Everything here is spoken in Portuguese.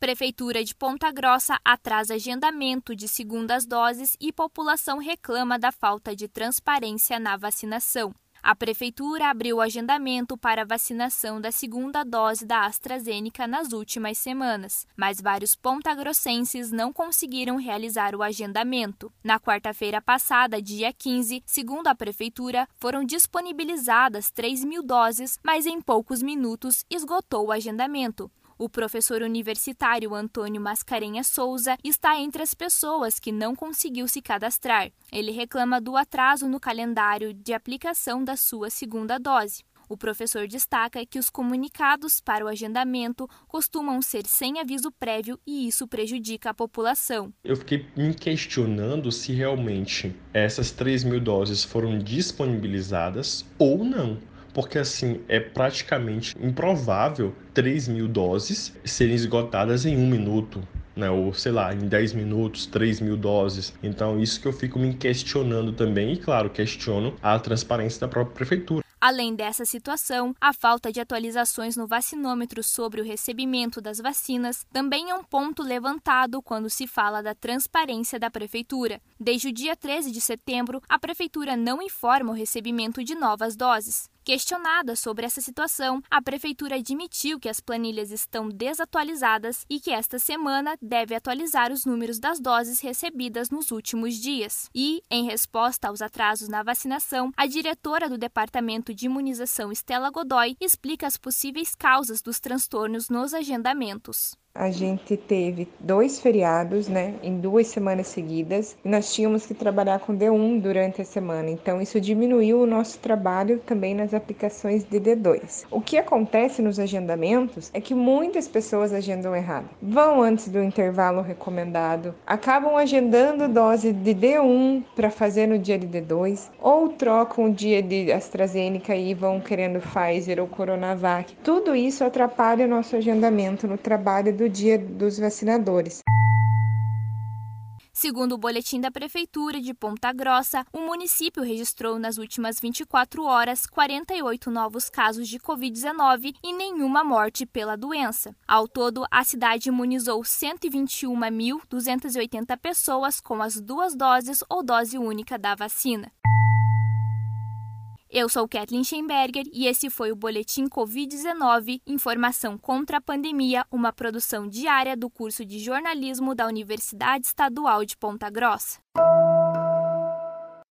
Prefeitura de Ponta Grossa atrasa agendamento de segundas doses e população reclama da falta de transparência na vacinação. A Prefeitura abriu o agendamento para vacinação da segunda dose da AstraZeneca nas últimas semanas, mas vários pontagrossenses não conseguiram realizar o agendamento. Na quarta-feira passada, dia 15, segundo a Prefeitura, foram disponibilizadas 3 mil doses, mas em poucos minutos esgotou o agendamento. O professor universitário Antônio Mascarenhas Souza está entre as pessoas que não conseguiu se cadastrar. Ele reclama do atraso no calendário de aplicação da sua segunda dose. O professor destaca que os comunicados para o agendamento costumam ser sem aviso prévio e isso prejudica a população. Eu fiquei me questionando se realmente essas 3 mil doses foram disponibilizadas ou não porque assim é praticamente improvável 3 mil doses serem esgotadas em um minuto. Né, ou sei lá, em 10 minutos, 3 mil doses. Então, isso que eu fico me questionando também, e claro, questiono a transparência da própria prefeitura. Além dessa situação, a falta de atualizações no vacinômetro sobre o recebimento das vacinas também é um ponto levantado quando se fala da transparência da Prefeitura. Desde o dia 13 de setembro, a Prefeitura não informa o recebimento de novas doses. Questionada sobre essa situação, a Prefeitura admitiu que as planilhas estão desatualizadas e que esta semana deve atualizar os números das doses recebidas nos últimos dias. E, em resposta aos atrasos na vacinação, a diretora do Departamento de Imunização, Estela Godoy, explica as possíveis causas dos transtornos nos agendamentos. A gente teve dois feriados, né, em duas semanas seguidas, nós tínhamos que trabalhar com D1 durante a semana. Então isso diminuiu o nosso trabalho também nas aplicações de D2. O que acontece nos agendamentos é que muitas pessoas agendam errado. Vão antes do intervalo recomendado, acabam agendando dose de D1 para fazer no dia de D2, ou trocam o dia de AstraZeneca e vão querendo Pfizer ou Coronavac. Tudo isso atrapalha o nosso agendamento no trabalho do Dia dos Vacinadores. Segundo o boletim da Prefeitura de Ponta Grossa, o município registrou nas últimas 24 horas 48 novos casos de Covid-19 e nenhuma morte pela doença. Ao todo, a cidade imunizou 121.280 pessoas com as duas doses ou dose única da vacina. Eu sou Kathleen Schemberger e esse foi o Boletim Covid-19 Informação contra a Pandemia, uma produção diária do curso de jornalismo da Universidade Estadual de Ponta Grossa.